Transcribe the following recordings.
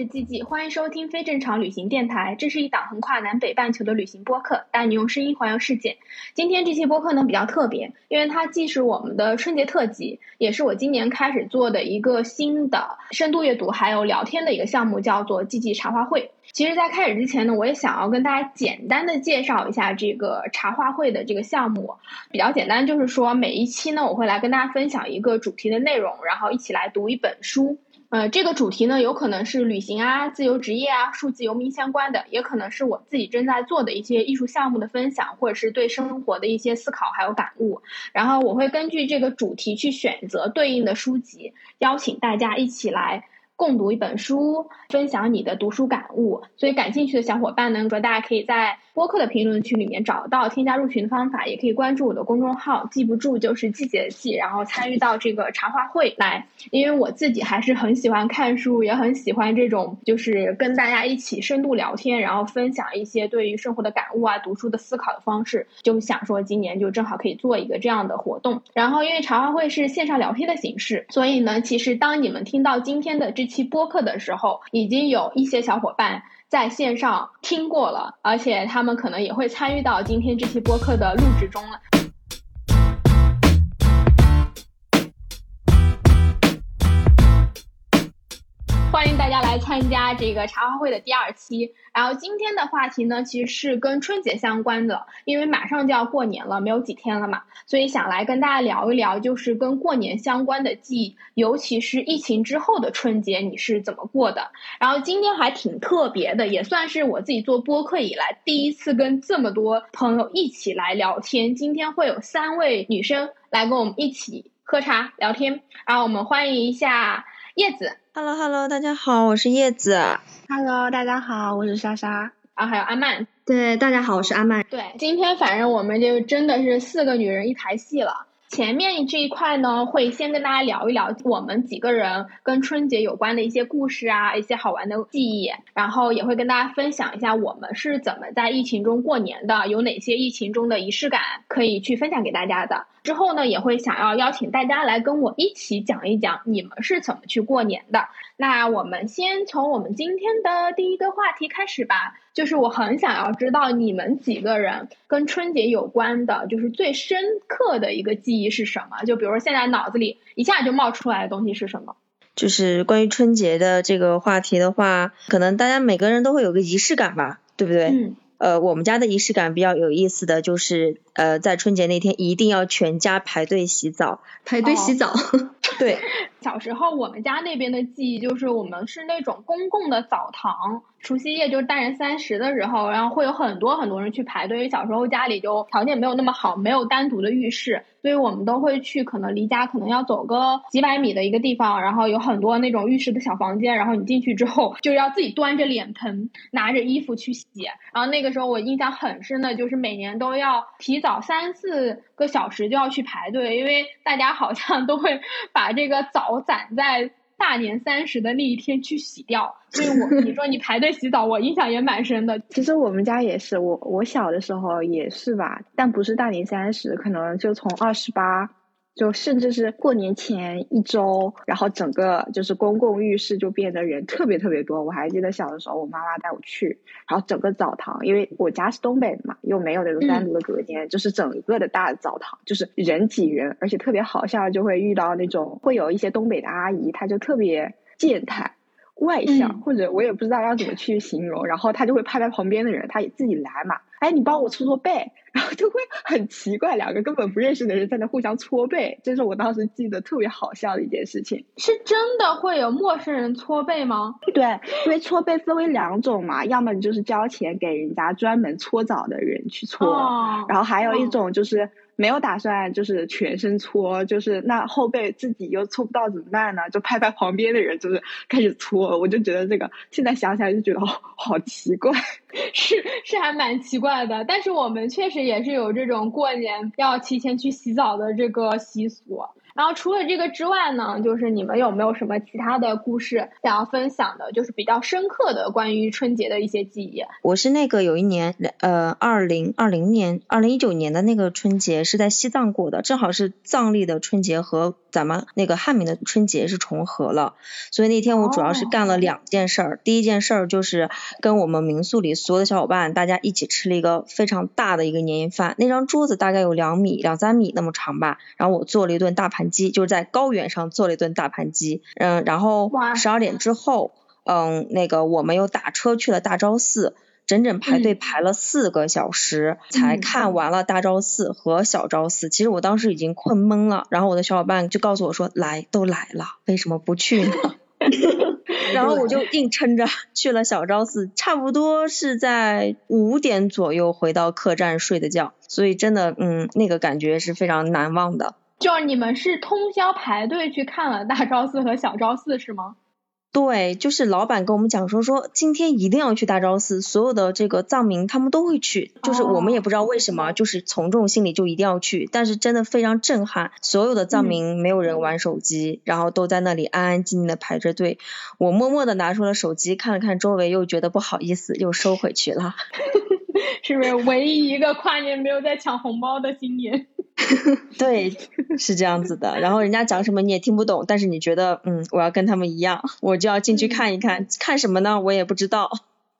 是季季，欢迎收听非正常旅行电台。这是一档横跨南北半球的旅行播客，带你用声音环游世界。今天这期播客呢比较特别，因为它既是我们的春节特辑，也是我今年开始做的一个新的深度阅读还有聊天的一个项目，叫做季季茶话会。其实，在开始之前呢，我也想要跟大家简单的介绍一下这个茶话会的这个项目。比较简单，就是说每一期呢，我会来跟大家分享一个主题的内容，然后一起来读一本书。呃，这个主题呢，有可能是旅行啊、自由职业啊、数字游民相关的，也可能是我自己正在做的一些艺术项目的分享，或者是对生活的一些思考还有感悟。然后我会根据这个主题去选择对应的书籍，邀请大家一起来。共读一本书，分享你的读书感悟。所以感兴趣的小伙伴呢，说大家可以在播客的评论区里面找到添加入群的方法，也可以关注我的公众号，记不住就是季节的季，然后参与到这个茶话会来。因为我自己还是很喜欢看书，也很喜欢这种就是跟大家一起深度聊天，然后分享一些对于生活的感悟啊、读书的思考的方式，就想说今年就正好可以做一个这样的活动。然后因为茶话会是线上聊天的形式，所以呢，其实当你们听到今天的这。期播客的时候，已经有一些小伙伴在线上听过了，而且他们可能也会参与到今天这期播客的录制中了。欢迎大家来参加这个茶话会的第二期。然后今天的话题呢，其实是跟春节相关的，因为马上就要过年了，没有几天了嘛，所以想来跟大家聊一聊，就是跟过年相关的记忆，尤其是疫情之后的春节你是怎么过的。然后今天还挺特别的，也算是我自己做播客以来第一次跟这么多朋友一起来聊天。今天会有三位女生来跟我们一起喝茶聊天，然后我们欢迎一下叶子。Hello Hello，大家好，我是叶子。Hello，大家好，我是莎莎。然后还有阿曼。对，大家好，我是阿曼。对，今天反正我们就真的是四个女人一台戏了。前面这一块呢，会先跟大家聊一聊我们几个人跟春节有关的一些故事啊，一些好玩的记忆，然后也会跟大家分享一下我们是怎么在疫情中过年的，有哪些疫情中的仪式感可以去分享给大家的。之后呢，也会想要邀请大家来跟我一起讲一讲你们是怎么去过年的。那我们先从我们今天的第一个话题开始吧。就是我很想要知道你们几个人跟春节有关的，就是最深刻的一个记忆是什么？就比如说现在脑子里一下就冒出来的东西是什么？就是关于春节的这个话题的话，可能大家每个人都会有个仪式感吧，对不对？嗯。呃，我们家的仪式感比较有意思的就是，呃，在春节那天一定要全家排队洗澡，排队洗澡。对。小时候我们家那边的记忆就是，我们是那种公共的澡堂。除夕夜就是大年三十的时候，然后会有很多很多人去排队。因为小时候家里就条件没有那么好，没有单独的浴室，所以我们都会去可能离家可能要走个几百米的一个地方，然后有很多那种浴室的小房间。然后你进去之后，就要自己端着脸盆，拿着衣服去洗。然后那个时候我印象很深的就是每年都要提早三四个小时就要去排队，因为大家好像都会把这个澡我攒在。大年三十的那一天去洗掉，所以我你说你排队洗澡，我印象也蛮深的。其实我们家也是，我我小的时候也是吧，但不是大年三十，可能就从二十八。就甚至是过年前一周，然后整个就是公共浴室就变得人特别特别多。我还记得小的时候，我妈妈带我去，然后整个澡堂，因为我家是东北的嘛，又没有那种单独的隔间，就是整个的大澡堂，就是人挤人，而且特别好笑，就会遇到那种会有一些东北的阿姨，她就特别健谈、外向，或者我也不知道要怎么去形容，然后她就会拍拍旁边的人，她也自己来嘛，哎，你帮我搓搓背，然后就会很奇怪，两个根本不认识的人在那互相搓背，这是我当时记得特别好笑的一件事情。是真的会有陌生人搓背吗？对，因为搓背分为两种嘛，要么你就是交钱给人家专门搓澡的人去搓，哦然后还有一种就是没有打算就是全身搓，就是那后背自己又搓不到怎么办呢？就拍拍旁边的人，就是开始搓。我就觉得这个现在想起来就觉得好好奇怪。是是还蛮奇怪的，但是我们确实也是有这种过年要提前去洗澡的这个习俗。然后除了这个之外呢，就是你们有没有什么其他的故事想要分享的？就是比较深刻的关于春节的一些记忆。我是那个有一年，呃，二零二零年、二零一九年的那个春节是在西藏过的，正好是藏历的春节和咱们那个汉民的春节是重合了，所以那天我主要是干了两件事儿。第一件事儿就是跟我们民宿里所有的小伙伴，大家一起吃了一个非常大的一个年夜饭，那张桌子大概有两米、两三米那么长吧，然后我做了一顿大盘鸡，就是在高原上做了一顿大盘鸡，嗯，然后哇十二点之后，嗯，那个我们又打车去了大昭寺。整整排队嗯排了四个小时，才嗯看完了大昭寺和小昭寺。其实我当时已经困懵了，然后我的小伙伴就告诉我说：“来都来了，为什么不去呢？” 然后我就硬撑着去了小昭寺，差不多是在五点左右回到客栈睡的觉，所以真的，嗯，那个感觉是非常难忘的。就是你们是通宵排队去看了大昭寺和小昭寺是吗？对，就是老板跟我们讲说说今天一定要去大昭寺，所有的这个藏民他们都会去，就是我们也不知道为什么，就是从众心理就一定要去，但是真的非常震撼，所有的藏民没有人玩手机，然后都在那里安安静静的排着队，我默默的拿出了手机看了看周围，又觉得不好意思，又收回去了。是不是唯一一个跨年没有在抢红包的新年？对，是这样子的。然后人家讲什么你也听不懂，但是你觉得，嗯，我要跟他们一样，我就要进去看一看，看什么呢？我也不知道。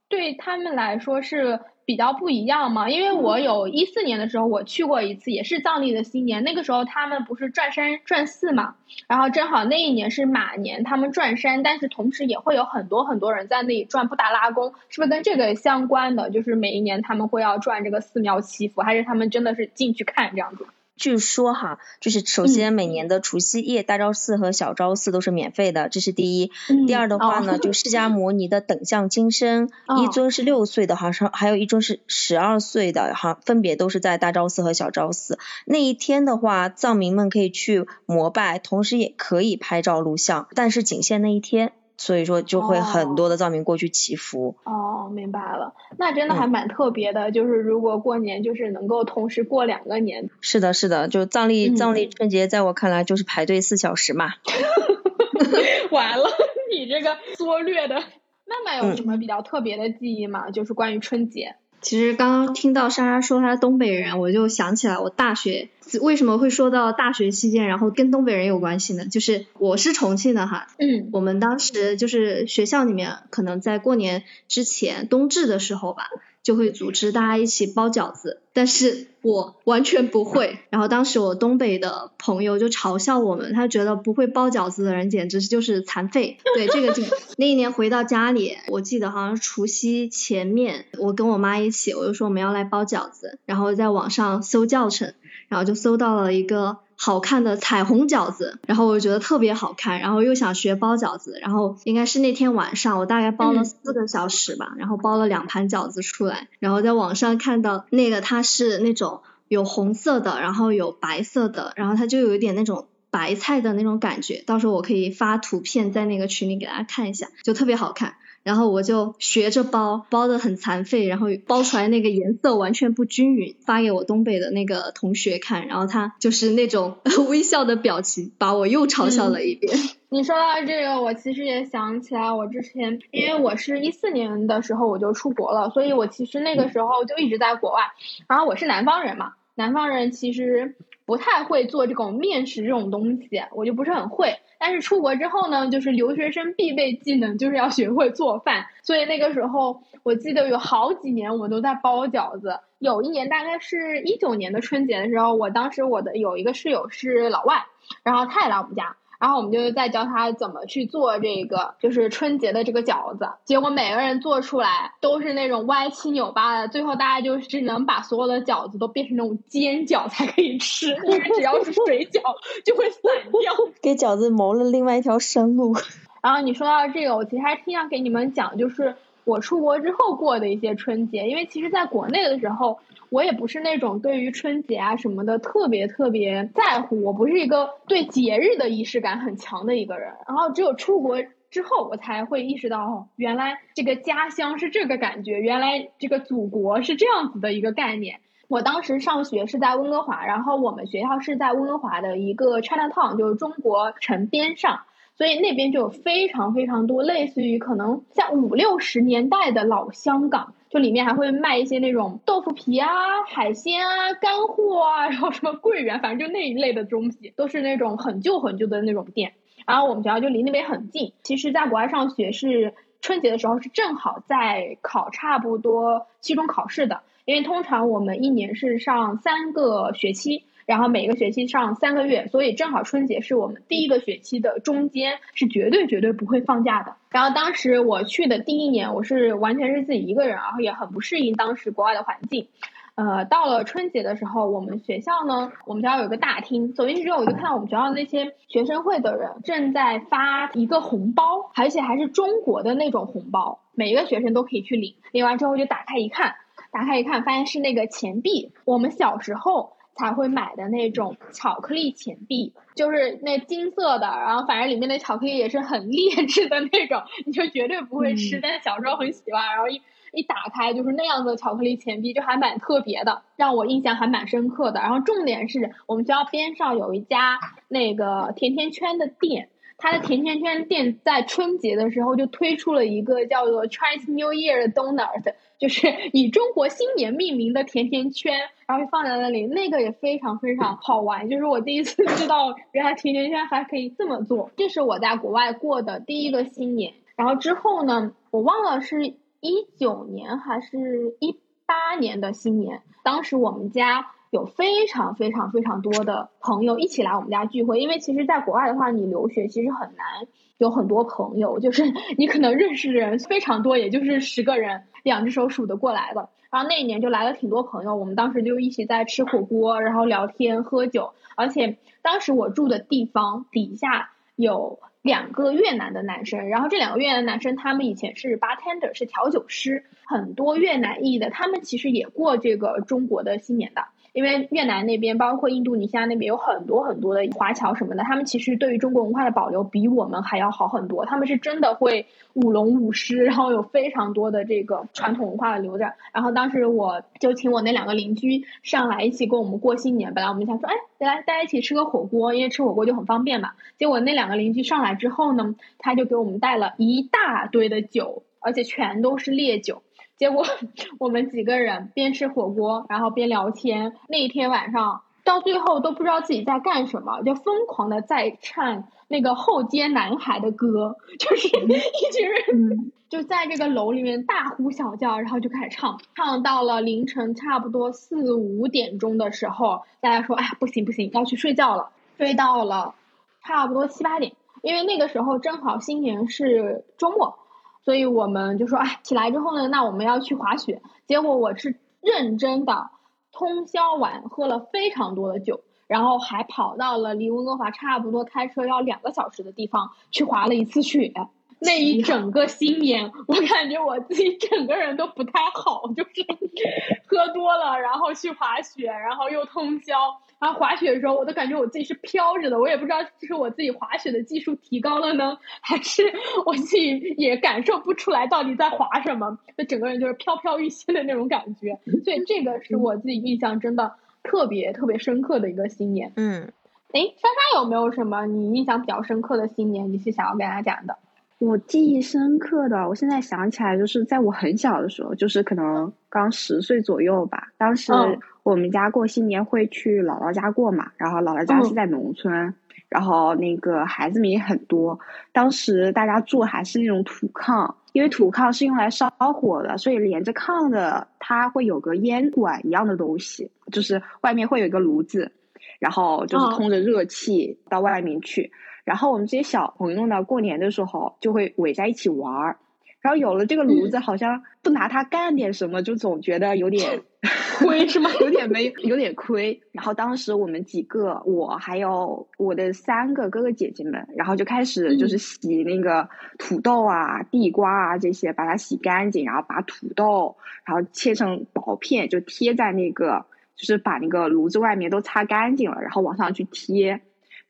对他们来说是比较不一样嘛，因为我有一四年的时候我去过一次，也是藏历的新年，那个时候他们不是转山转寺嘛，然后正好那一年是马年，他们转山，但是同时也会有很多很多人在那里转布达拉宫，是不是跟这个相关的？就是每一年他们会要转这个寺庙祈福，还是他们真的是进去看这样子？据说哈，就是首先每年的除夕夜，大昭寺和小昭寺都是免费的，这是第一。嗯第二的话呢，哦就释迦摩尼的等相金身，哦一尊是六岁的，好像还有一尊是十二岁的，哈，分别都是在大昭寺和小昭寺。那一天的话，藏民们可以去膜拜，同时也可以拍照录像，但是仅限那一天。所以说就会很多的藏民过去祈福。哦，明白了，那真的还蛮特别的。就是如果过年就是能够同时过两个年，是的，是的，就藏历嗯藏历春节，在我看来就是排队四小时嘛。完了，你这个缩略的。曼曼有嗯什么比较特别的记忆吗？就是关于春节。其实刚刚听到莎莎说她是东北人，我就想起来我大学为什么会说到大学期间，然后跟东北人有关系呢？就是我是重庆的哈，嗯我们当时就是学校里面可能在过年之前冬至的时候吧，就会组织大家一起包饺子，但是我完全不会。然后当时我东北的朋友就嘲笑我们，他觉得不会包饺子的人简直就是残废。对，这个就 那一年回到家里，我记得好像是除夕前面，我跟我妈一起，我就说我们要来包饺子，然后在网上搜教程，然后就搜到了一个。好看的彩虹饺子，然后我觉得特别好看，然后又想学包饺子，然后应该是那天晚上，我大概包了嗯四个小时吧，然后包了两盘饺子出来，然后在网上看到那个它是那种有红色的，然后有白色的，然后它就有一点那种白菜的那种感觉，到时候我可以发图片在那个群里给大家看一下，就特别好看。然后我就学着包，包的很残废，然后包出来那个颜色完全不均匀，发给我东北的那个同学看，然后他就是那种 微笑的表情，把我又嘲笑了一遍。你说到这个，我其实也想起来，我之前因为我是一四年的时候我就出国了，所以我其实那个时候就一直在国外。然后我是南方人嘛，南方人其实不太会做这种面食这种东西，我就不是很会。但是出国之后呢，就是留学生必备技能就是要学会做饭，所以那个时候我记得有好几年我们都在包饺子。有一年大概是一九年的春节的时候，我当时我的有一个室友是老外，然后他也来我们家。然后我们就在教他怎么去做这个，就是春节的这个饺子。结果每个人做出来都是那种歪七扭八的，最后大家就只能把所有的饺子都变成那种煎饺才可以吃，因为只要是水饺就会散掉，给饺子谋了另外一条生路。然后你说到这个，我其实还挺想给你们讲，就是我出国之后过的一些春节，因为其实在国内的时候。我也不是那种对于春节啊什么的特别特别在乎，我不是一个对节日的仪式感很强的一个人。然后只有出国之后，我才会意识到，哦，原来这个家乡是这个感觉，原来这个祖国是这样子的一个概念。我当时上学是在温哥华，然后我们学校是在温哥华的一个 Chinatown，就是中国城边上。所以那边就有非常非常多类似于可能像五六十年代的老香港，就里面还会卖一些那种豆腐皮啊、海鲜啊、干货啊，然后什么桂圆，反正就那一类的东西，都是那种很旧很旧的那种店。然后我们学校就离那边很近。其实，在国外上学是春节的时候是正好在考差不多期中考试的，因为通常我们一年是上三个学期。然后每个学期上三个月，所以正好春节是我们第一个学期的中间，是绝对绝对不会放假的。然后当时我去的第一年，我是完全是自己一个人，然后也很不适应当时国外的环境。呃，到了春节的时候，我们学校呢，我们学校有一个大厅，走进去之后，我就看到我们学校那些学生会的人正在发一个红包，而且还是中国的那种红包，每一个学生都可以去领。领完之后就打开一看，打开一看，发现是那个钱币。我们小时候。才会买的那种巧克力钱币，就是那金色的，然后反正里面的巧克力也是很劣质的那种，你就绝对不会吃。但是小时候很喜欢，然后一一打开就是那样子的巧克力钱币，就还蛮特别的，让我印象还蛮深刻的。然后重点是我们学校边上有一家那个甜甜圈的店。它的甜甜圈店在春节的时候就推出了一个叫做 Chinese New Year 的 donut，就是 以中国新年命名的甜甜圈，然后放在那里，那个也非常非常好玩。就是我第一次知道，原来甜甜圈还可以这么做。这是我在国外过的第一个新年。然后之后呢，我忘了是一九年还是一八年的新年，当时我们家。有非常非常非常多的朋友一起来我们家聚会，因为其实，在国外的话，你留学其实很难有很多朋友，就是 你可能认识的人非常多，也就是十个人，两只手数得过来的。然后那一年就来了挺多朋友，我们当时就一起在吃火锅，然后聊天喝酒，而且当时我住的地方底下有两个越南的男生，然后这两个越南男生他们以前是 bartender，是调酒师，很多越南裔的，他们其实也过这个中国的新年的。因为越南那边，包括印度尼西亚那边有很多很多的华侨什么的，他们其实对于中国文化的保留比我们还要好很多。他们是真的会舞龙舞狮，然后有非常多的这个传统文化的留着。然后当时我就请我那两个邻居上来一起跟我们过新年。本来我们想说，哎，来大家一起吃个火锅，因为吃火锅就很方便嘛。结果那两个邻居上来之后呢，他就给我们带了一大堆的酒，而且全都是烈酒。结果 我们几个人边吃火锅，然后边聊天。那一天晚上到最后都不知道自己在干什么，就疯狂的在唱那个后街男孩的歌，就是 一群人就在这个楼里面大呼小叫，然后就开始唱，唱到了凌晨差不多四五点钟的时候，大家说哎呀不行不行要去睡觉了，睡到了差不多七八点，因为那个时候正好新年是周末。所以我们就说，哎，起来之后呢，那我们要去滑雪。结果我是认真的，通宵晚喝了非常多的酒，然后还跑到了离温哥华差不多开车要两个小时的地方去滑了一次雪。那一整个新年，我感觉我自己整个人都不太好，就是 喝多了，然后去滑雪，然后又通宵。然后滑雪的时候，我都感觉我自己是飘着的，我也不知道是我自己滑雪的技术提高了呢，还是我自己也感受不出来到底在滑什么，就整个人就是飘飘欲仙的那种感觉。所以这个是我自己印象真的特别特别深刻的一个新年。嗯，哎，莎莎有没有什么你印象比较深刻的新年？你是想要跟大家讲的？我记忆深刻的，我现在想起来，就是在我很小的时候，就是可能刚十岁左右吧。当时我们家过新年会去姥姥家过嘛，然后姥姥家是在农村，然后那个孩子们也很多。当时大家住还是那种土炕，因为土炕是用来烧火的，所以连着炕的它会有个烟管一样的东西，就是外面会有一个炉子，然后就是通着热气到外面去。然后我们这些小朋友呢，过年的时候就会围在一起玩儿。然后有了这个炉子，好像不拿它干点什么，就总觉得有点 亏是吗？有点没有点亏。然后当时我们几个，我还有我的三个哥哥姐姐们，然后就开始就是洗那个土豆啊、地瓜啊这些，把它洗干净，然后把土豆然后切成薄片，就贴在那个，就是把那个炉子外面都擦干净了，然后往上去贴。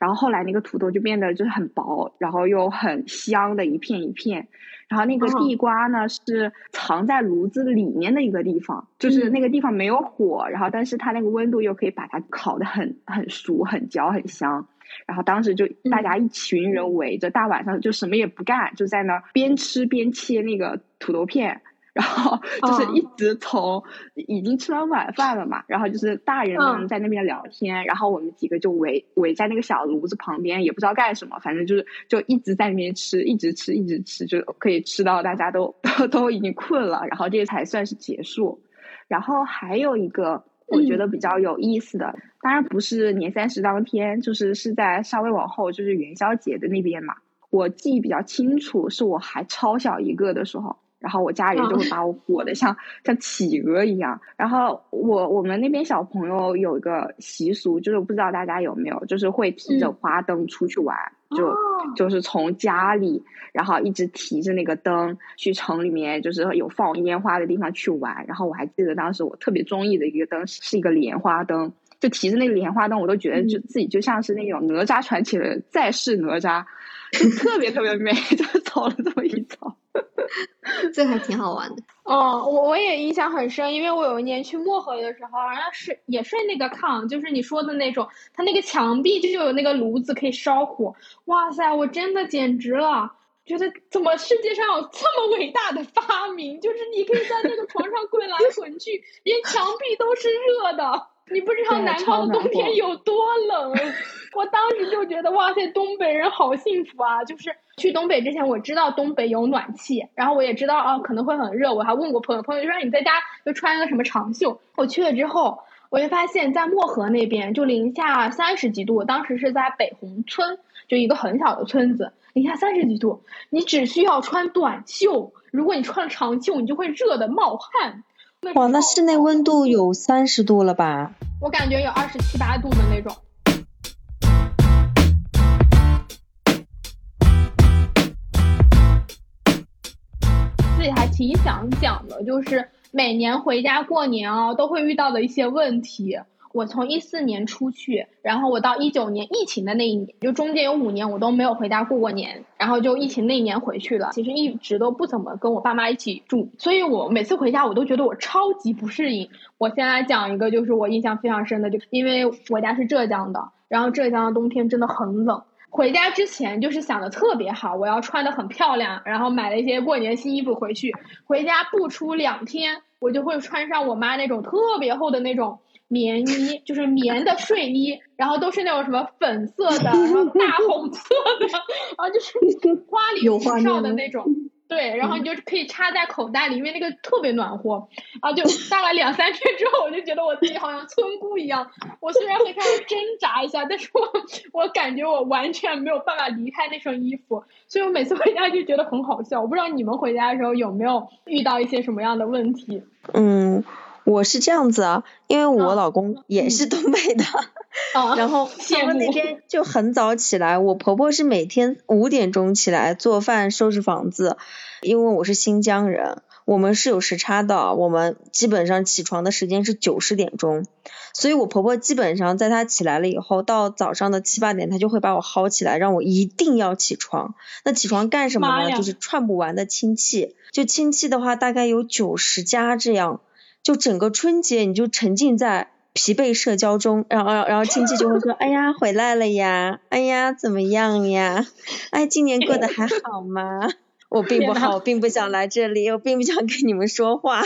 然后后来那个土豆就变得就是很薄，然后又很香的一片一片。然后那个地瓜呢是藏在炉子里面的一个地方，就是那个地方没有火，然后但是它那个温度又可以把它烤的很很熟、很焦、很香。然后当时就大家一群人围着，大晚上就什么也不干，就在那边吃边切那个土豆片。然后就是一直从已经吃完晚饭了嘛，然后就是大人们在那边聊天，然后我们几个就围围在那个小炉子旁边，也不知道干什么，反正就是就一直在那边吃，一直吃，一直吃，就可以吃到大家都 都都已经困了，然后这才算是结束。然后还有一个我觉得比较有意思的，当然不是年三十当天，就是是在稍微往后，就是元宵节的那边嘛。我记忆比较清楚，是我还超小一个的时候。然后我家人就会把我裹得像像企鹅一样。然后我我们那边小朋友有一个习俗，就是不知道大家有没有，就是会提着花灯出去玩，就就是从家里，然后一直提着那个灯去城里面，就是有放烟花的地方去玩。然后我还记得当时我特别中意的一个灯是一个莲花灯，就提着那个莲花灯，我都觉得就自己就像是那种哪吒传奇的再世哪吒，就特别特别美，就走了这么一遭。这还挺好玩的。哦，我我也印象很深，因为我有一年去漠河的时候，好像是也睡那个炕，就是你说的那种，它那个墙壁就有那个炉子可以烧火。哇塞，我真的简直了，觉得怎么世界上有这么伟大的发明？就是你可以在那个床上滚来 滚去，连墙壁都是热的。你不知道南方的冬天有多冷，我当时就觉得哇塞，东北人好幸福啊！就是去东北之前，我知道东北有暖气，然后我也知道啊可能会很热，我还问过朋友，朋友说你在家就穿一个什么长袖。我去了之后，我就发现，在漠河那边就零下三十几度，当时是在北红村，就一个很小的村子，零下三十几度，你只需要穿短袖，如果你穿了长袖，你就会热的冒汗。哇，那室内温度有三十度了吧？我感觉有二十七八度的那种。挺想讲的，就是每年回家过年啊，都会遇到的一些问题。我从一四年出去，然后我到一九年疫情的那一年，就中间有五年我都没有回家过过年，然后就疫情那年回去了。其实一直都不怎么跟我爸妈一起住，所以我每次回家我都觉得我超级不适应。我先来讲一个，就是我印象非常深的，就因为我家是浙江的，然后浙江的冬天真的很冷。回家之前就是想的特别好，我要穿的很漂亮，然后买了一些过年新衣服回去。回家不出两天，我就会穿上我妈那种特别厚的那种。棉衣就是棉的睡衣，然后都是那种什么粉色的，然后大红色的，然后就是花里胡哨的那种。对，然后你就可以插在口袋里，因为那个特别暖和。然后就大概两三天之后，我就觉得我自己好像村姑一样。我虽然会开始挣扎一下，但是我我感觉我完全没有办法离开那身衣服，所以我每次回家就觉得很好笑。我不知道你们回家的时候有没有遇到一些什么样的问题？嗯。我是这样子啊，因为我老公也是东北的，然后他们那边就很早起来。我婆婆是每天五点钟起来做饭、收拾房子，因为我是新疆人，我们是有时差的，我们基本上起床的时间是九十点钟，所以我婆婆基本上在她起来了以后，到早上的七八点，她就会把我薅起来，让我一定要起床。那起床干什么呢？就是串不完的亲戚，就亲戚的话大概有九十家这样。就整个春节，你就沉浸在疲惫社交中，然后然后亲戚就会说，哎呀回来了呀，哎呀怎么样呀，哎今年过得还好吗？我并不好，我并不想来这里，我并不想跟你们说话。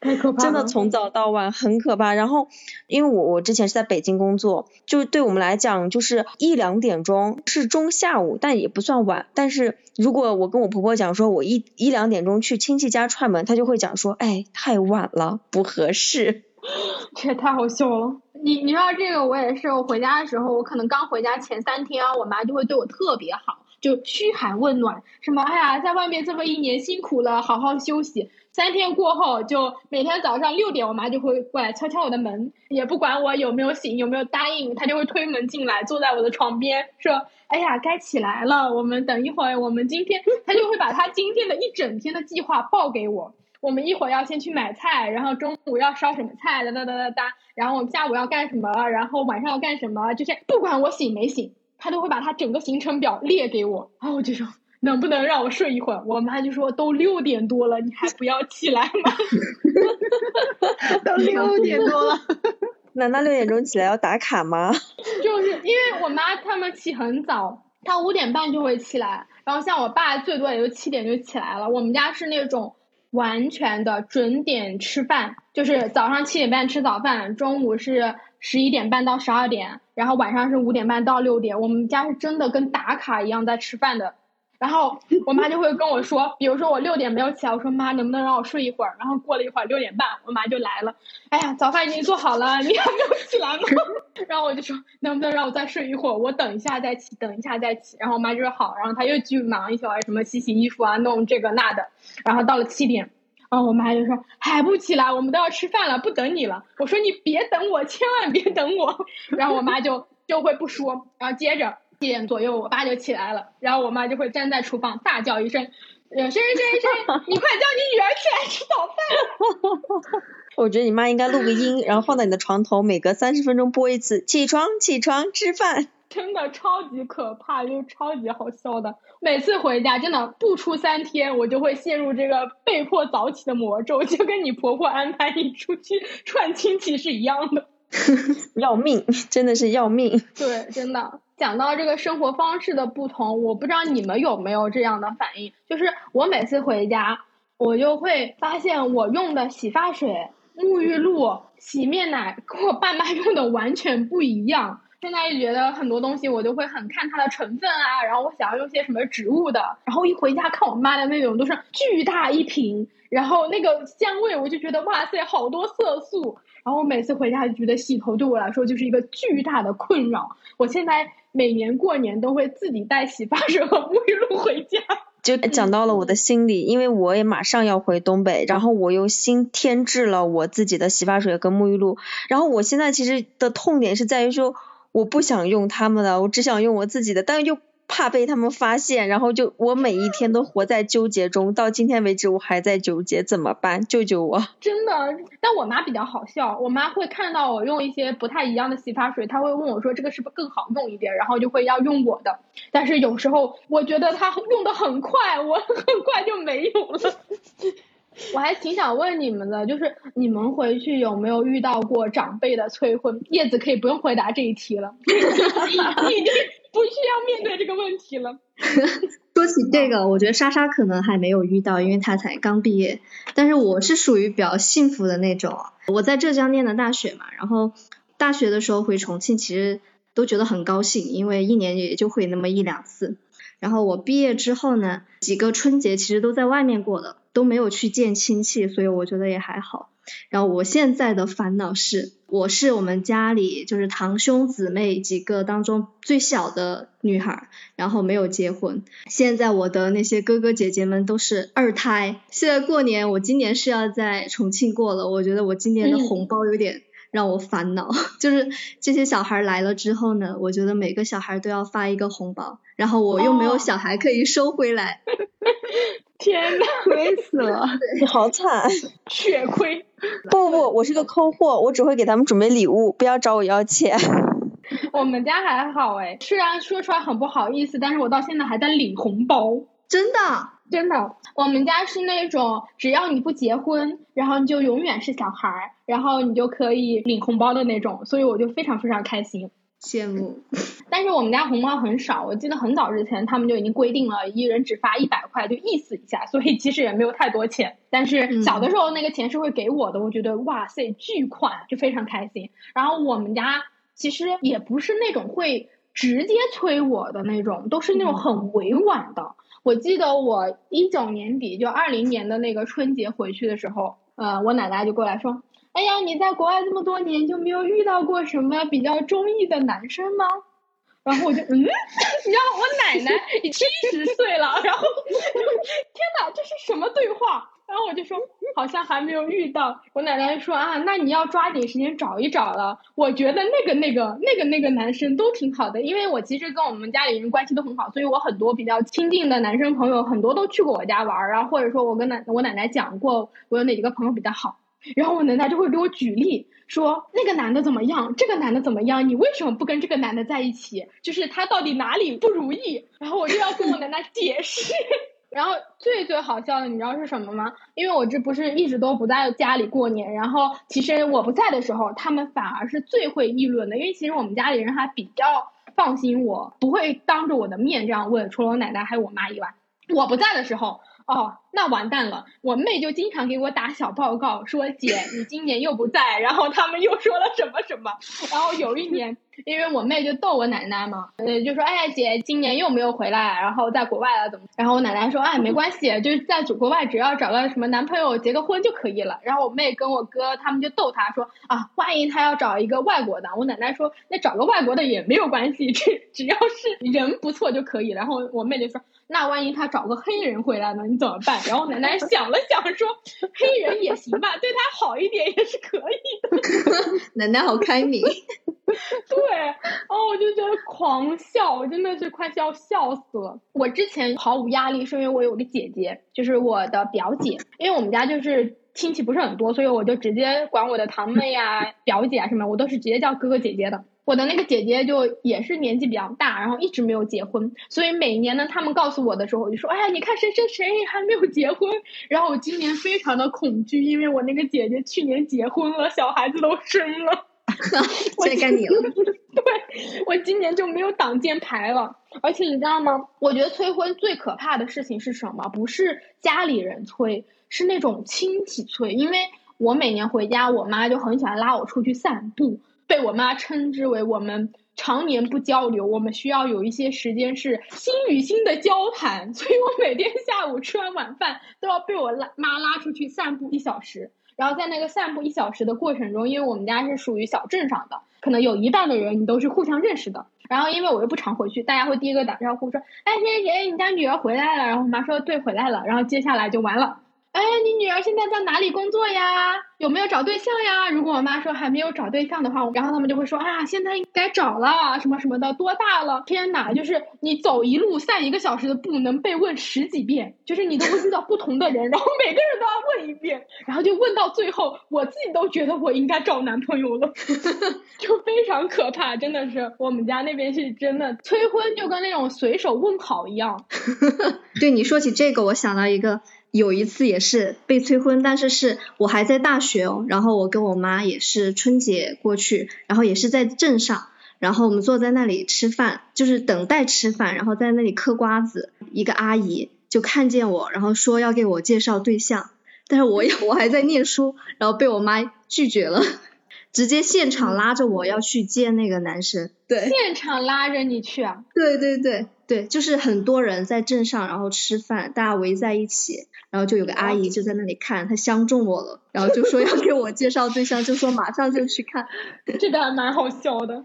太可怕了，真的从早到晚很可怕。然后，因为我我之前是在北京工作，就对我们来讲，就是一两点钟是中下午，但也不算晚。但是如果我跟我婆婆讲说，我一一两点钟去亲戚家串门，她就会讲说，哎，太晚了，不合适。这也太好笑了。你你知道这个我也是，我回家的时候，我可能刚回家前三天，我妈就会对我特别好，就嘘寒问暖，什么哎呀，在外面这么一年辛苦了，好好休息。三天过后，就每天早上六点，我妈就会过来敲敲我的门，也不管我有没有醒，有没有答应，她就会推门进来，坐在我的床边，说：“哎呀，该起来了，我们等一会儿，我们今天，她就会把她今天的一整天的计划报给我。我们一会儿要先去买菜，然后中午要烧什么菜，哒哒哒哒哒，然后我们下午要干什么，然后晚上要干什么，就是不管我醒没醒，她都会把她整个行程表列给我，然后我就说。能不能让我睡一会儿？我妈就说都六点多了，你还不要起来吗？都六点多了，难道六点钟起来要打卡吗？就是因为我妈他们起很早，她五点半就会起来，然后像我爸最多也就七点就起来了。我们家是那种完全的准点吃饭，就是早上七点半吃早饭，中午是十一点半到十二点，然后晚上是五点半到六点。我们家是真的跟打卡一样在吃饭的。然后我妈就会跟我说，比如说我六点没有起来，我说妈能不能让我睡一会儿？然后过了一会儿六点半，我妈就来了，哎呀早饭已经做好了，你还没有起来吗？然后我就说能不能让我再睡一会儿？我等一下再起，等一下再起。然后我妈就说好，然后她又去忙一会儿，什么洗洗衣服啊，弄这个那的。然后到了七点，然后我妈就说还不起来，我们都要吃饭了，不等你了。我说你别等我，千万别等我。然后我妈就就会不说，然后接着。七点左右，我爸就起来了，然后我妈就会站在厨房大叫一声：“呃，谁谁谁谁，你快叫你女儿起来吃早饭。”我觉得你妈应该录个音，然后放在你的床头，每隔三十分钟播一次：“起床，起床，吃饭。”真的超级可怕，又超级好笑的。每次回家，真的不出三天，我就会陷入这个被迫早起的魔咒，就跟你婆婆安排你出去串亲戚是一样的。要命，真的是要命。对，真的。讲到这个生活方式的不同，我不知道你们有没有这样的反应，就是我每次回家，我就会发现我用的洗发水、沐浴露、洗面奶跟我爸妈 用的完全不一样。现在就觉得很多东西我就会很看它的成分啊，然后我想要用些什么植物的，然后一回家看我妈的那种都是巨大一瓶，然后那个香味我就觉得哇塞，好多色素。然后我每次回家就觉得洗头对我来说就是一个巨大的困扰。我现在每年过年都会自己带洗发水和沐浴露回家。就讲到了我的心里，因为我也马上要回东北，然后我又新添置了我自己的洗发水跟沐浴露。然后我现在其实的痛点是在于说，我不想用他们的，我只想用我自己的，但又。怕被他们发现，然后就我每一天都活在纠结中，到今天为止我还在纠结，怎么办？救救我！真的，但我妈比较好笑，我妈会看到我用一些不太一样的洗发水，她会问我说这个是不是更好用一点，然后就会要用我的。但是有时候我觉得她用的很快，我很快就没有了。我还挺想问你们的，就是你们回去有没有遇到过长辈的催婚？叶子可以不用回答这一题了，你已经不需要面对这个问题了。说起这个，我觉得莎莎可能还没有遇到，因为她才刚毕业。但是我是属于比较幸福的那种，我在浙江念的大学嘛，然后大学的时候回重庆，其实都觉得很高兴，因为一年也就会那么一两次。然后我毕业之后呢，几个春节其实都在外面过的。都没有去见亲戚，所以我觉得也还好。然后我现在的烦恼是，我是我们家里就是堂兄姊妹几个当中最小的女孩，然后没有结婚。现在我的那些哥哥姐姐们都是二胎。现在过年，我今年是要在重庆过了，我觉得我今年的红包有点让我烦恼。就是这些小孩来了之后呢，我觉得每个小孩都要发一个红包，然后我又没有小孩可以收回来。天呐，亏死了！你好惨，血亏。不不，我是个抠货，我只会给他们准备礼物，不要找我要钱。我们家还好哎，虽然说出来很不好意思，但是我到现在还在领红包。真的，真的，我们家是那种只要你不结婚，然后你就永远是小孩儿，然后你就可以领红包的那种，所以我就非常非常开心。羡慕，但是我们家红包很少，我记得很早之前他们就已经规定了，一人只发一百块，就意思一下，所以其实也没有太多钱。但是小的时候那个钱是会给我的，我觉得哇塞巨款，就非常开心。然后我们家其实也不是那种会直接催我的那种，都是那种很委婉的。我记得我一九年底就二零年的那个春节回去的时候，呃，我奶奶就过来说。哎呀，你在国外这么多年就没有遇到过什么比较中意的男生吗？然后我就嗯，你知道我奶奶已七十岁了，然后天哪，这是什么对话？然后我就说好像还没有遇到。我奶奶说啊，那你要抓紧时间找一找了。我觉得那个那个那个那个男生都挺好的，因为我其实跟我们家里人关系都很好，所以我很多比较亲近的男生朋友很多都去过我家玩儿，然后或者说我跟奶我奶奶讲过我有哪几个朋友比较好，然后我奶奶就会给我举例。说那个男的怎么样？这个男的怎么样？你为什么不跟这个男的在一起？就是他到底哪里不如意？然后我就要跟我奶奶解释。然后最最好笑的，你知道是什么吗？因为我这不是一直都不在家里过年，然后其实我不在的时候，他们反而是最会议论的。因为其实我们家里人还比较放心我，不会当着我的面这样问，除了我奶奶还有我妈以外。我不在的时候。哦，那完蛋了！我妹就经常给我打小报告，说姐你今年又不在，然后他们又说了什么什么。然后有一年，因为我妹就逗我奶奶嘛，呃，就说哎姐今年又没有回来，然后在国外了怎么？然后我奶奶说哎没关系，就是在国外只要找个什么男朋友结个婚就可以了。然后我妹跟我哥他们就逗她说啊，万一她要找一个外国的，我奶奶说那找个外国的也没有关系，只只要是人不错就可以。然后我妹就说。那万一她找个黑人回来呢？你怎么办？然后奶奶想了想说：“黑人也行吧，对他好一点也是可以的。”奶奶好开明。对，然后我就觉得狂笑，我真的是快笑笑死了。我之前毫无压力，是因为我有个姐姐，就是我的表姐。因为我们家就是亲戚不是很多，所以我就直接管我的堂妹呀、表姐啊什么，我都是直接叫哥哥姐姐的。我的那个姐姐就也是年纪比较大，然后一直没有结婚，所以每年呢，他们告诉我的时候，我就说，哎呀，你看谁谁谁还没有结婚，然后我今年非常的恐惧，因为我那个姐姐去年结婚了，小孩子都生了，现在该你了。对，我今年就没有挡箭牌了，而且你知道吗？我觉得催婚最可怕的事情是什么？不是家里人催，是那种亲戚催，因为我每年回家，我妈就很喜欢拉我出去散步。被我妈称之为我们常年不交流，我们需要有一些时间是心与心的交谈，所以我每天下午吃完晚饭都要被我拉妈拉出去散步一小时。然后在那个散步一小时的过程中，因为我们家是属于小镇上的，可能有一半的人你都是互相认识的。然后因为我又不常回去，大家会第一个打招呼说：“哎，谁谁谁，你家女儿回来了。”然后我妈说：“对，回来了。”然后接下来就完了。哎，你女儿现在在哪里工作呀？有没有找对象呀？如果我妈说还没有找对象的话，然后他们就会说啊，现在该找了，什么什么的，多大了？天哪，就是你走一路散一个小时的步，能被问十几遍，就是你都会遇到不同的人，然后每个人都要问一遍，然后就问到最后，我自己都觉得我应该找男朋友了，就非常可怕，真的是我们家那边是真的催婚，就跟那种随手问好一样。对你说起这个，我想到一个。有一次也是被催婚，但是是我还在大学哦，然后我跟我妈也是春节过去，然后也是在镇上，然后我们坐在那里吃饭，就是等待吃饭，然后在那里嗑瓜子，一个阿姨就看见我，然后说要给我介绍对象，但是我 我还在念书，然后被我妈拒绝了。直接现场拉着我要去见那个男生，对，现场拉着你去啊？对对对对，就是很多人在镇上，然后吃饭，大家围在一起，然后就有个阿姨就在那里看，她相中我了，然后就说要给我介绍对象，就说马上就去看，这个还蛮好笑的。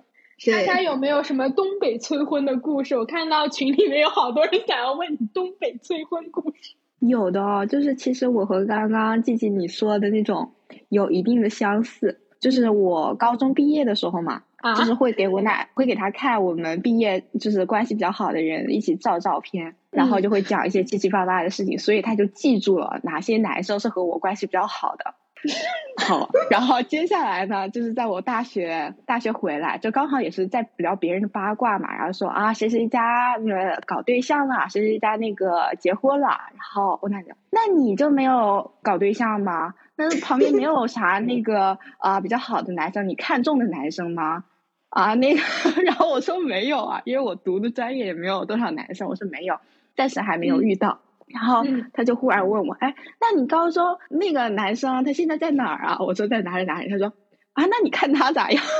大家有没有什么东北催婚的故事？我看到群里面有好多人想要问你东北催婚故事。有的哦，就是其实我和刚刚季季你说的那种有一定的相似。就是我高中毕业的时候嘛，就是会给我奶会给他看我们毕业就是关系比较好的人一起照照片，然后就会讲一些七七八八的事情，所以他就记住了哪些男生是和我关系比较好的。好，然后接下来呢，就是在我大学大学回来，就刚好也是在聊别人的八卦嘛，然后说啊谁谁家那个搞对象了，谁谁家那个结婚了，然后我奶奶，那你就没有搞对象吗？那旁边没有啥那个啊比较好的男生，你看中的男生吗？啊，那个，然后我说没有啊，因为我读的专业也没有多少男生，我说没有，暂时还没有遇到。然后他就忽然问我，哎，那你高中那个男生他现在在哪儿啊？我说在哪里哪里。他说啊，那你看他咋样？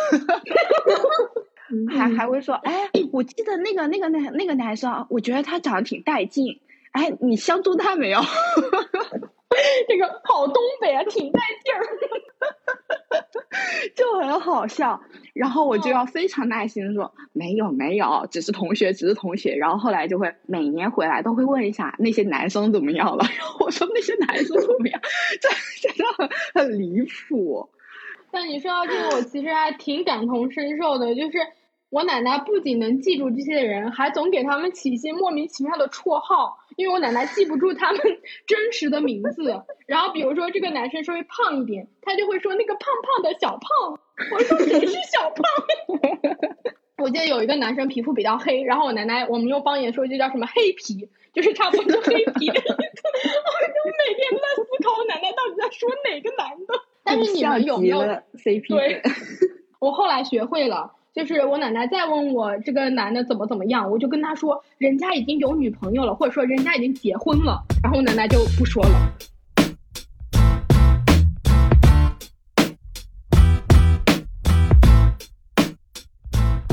还还会说，哎，我记得那个那个那那个男生，我觉得他长得挺带劲。哎，你相中他没有？这个好东北啊，挺带劲儿。就很好笑。然后我就要非常耐心的说，没有没有，只是同学，只是同学。然后后来就会每年回来都会问一下那些男生怎么样了。然后我说那些男生怎么样？这真的很很离谱。但你说到这个，我其实还挺感同身受的，就是。我奶奶不仅能记住这些人，还总给他们起一些莫名其妙的绰号，因为我奶奶记不住他们 真实的名字。然后比如说这个男生稍微胖一点，他就会说那个胖胖的小胖。我说谁是小胖？我记得有一个男生皮肤比较黑，然后我奶奶我们用方言说就叫什么黑皮，就是差不多黑皮的意思。我就每天都在思考我奶奶到底在说哪个男的。但是你们有没有 CP？对，我后来学会了。就是我奶奶再问我这个男的怎么怎么样，我就跟他说人家已经有女朋友了，或者说人家已经结婚了，然后我奶奶就不说了。